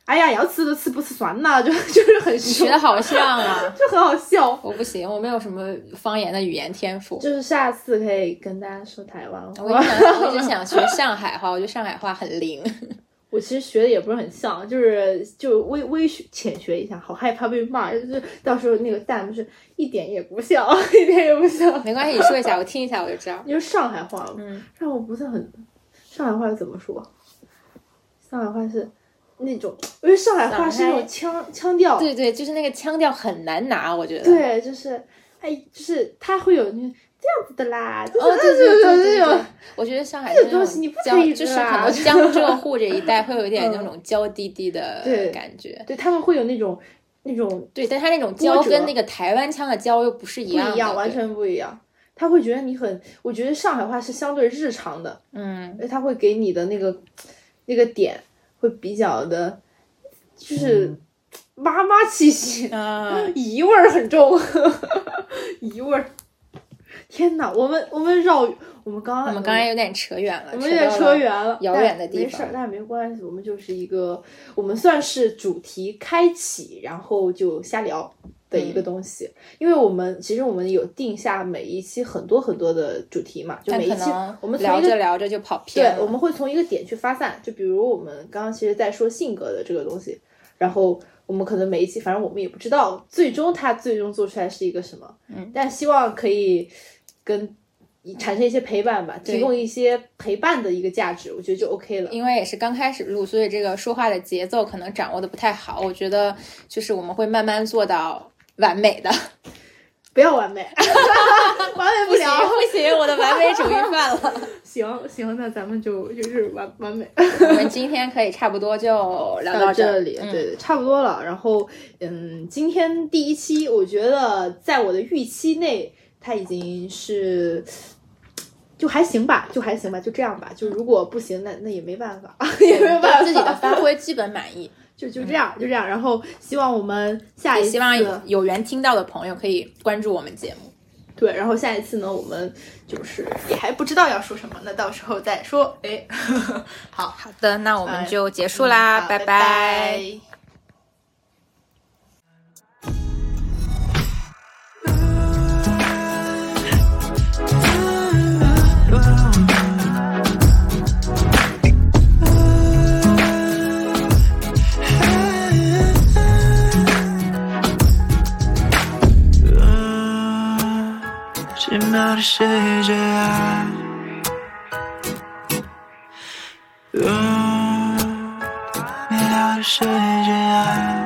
哎呀，要吃 就吃，不吃算了，就就是很你学的，好像啊。就很好笑。我不行，我没有什么方言的语言天赋。就是下次可以跟大家说台湾话。我一直想学上海话，我觉得上海话很灵。我其实学的也不是很像，就是就微微学浅学一下，好害怕被骂，就是到时候那个弹幕是一点也不像，一点也不像。没关系，你说一下，我听一下我就知道。因为上海话，嗯，让我不是很，上海话怎么说？上海话是那种，因为上海话是那种腔腔调，对对，就是那个腔调很难拿，我觉得。对，就是哎，就是他会有那这样子的啦，就是哦，对对对对对，我觉得上海这种东西你不可，以就是可能江浙 沪这一带会有一点那嗯种娇滴滴的感觉。对他们会有那种那种对，但他那种娇跟那个台湾腔的娇又不是一样，不一样，完全不一样。他会觉得你很，我觉得上海话是相对日常的，嗯，因为他会给你的那个那个点会比较的，就是妈妈气息，啊，姨味儿很重，姨味儿。天哪，我们我们绕，我们刚刚我们刚刚有点扯远了，我们有点扯远了，遥远的地方没事儿，但没关系，我们就是一个，我们算是主题开启，然后就瞎聊的一个嗯东西。因为我们其实我们有定下每一期很多很多的主题嘛，就每一期我们聊着聊着就跑偏了。对，我们会从一个点去发散。就比如我们刚刚其实在说性格的这个东西，然后我们可能每一期，反正我们也不知道最终它最终做出来是一个什么，嗯，但希望可以跟产生一些陪伴吧，提供一些陪伴的一个价值，我觉得就 OK 了。因为也是刚开始录，所以这个说话的节奏可能掌握的不太好。我觉得就是我们会慢慢做到完美的。不要完美，完美不行了。不行，我的完美主义犯了。行行，那咱们就就是完完美。我们今天可以差不多就聊到这儿里，对，差不多了。然后，嗯，今天第一期，我觉得在我的预期内，它已经是就还行吧，就还行吧，就这样吧。就如果不行，那那也没办法，也没有办法，自己的发挥基本满意。就就这样，就这样。然后希望我们下一次，希望有缘听到的朋友可以关注我们节目。对，然后下一次呢，我们就是也还不知道要说什么，那到时候再说。哎，好，好的，那我们哎就结束啦，拜拜拜拜的世界啊，哦，美好的世界啊。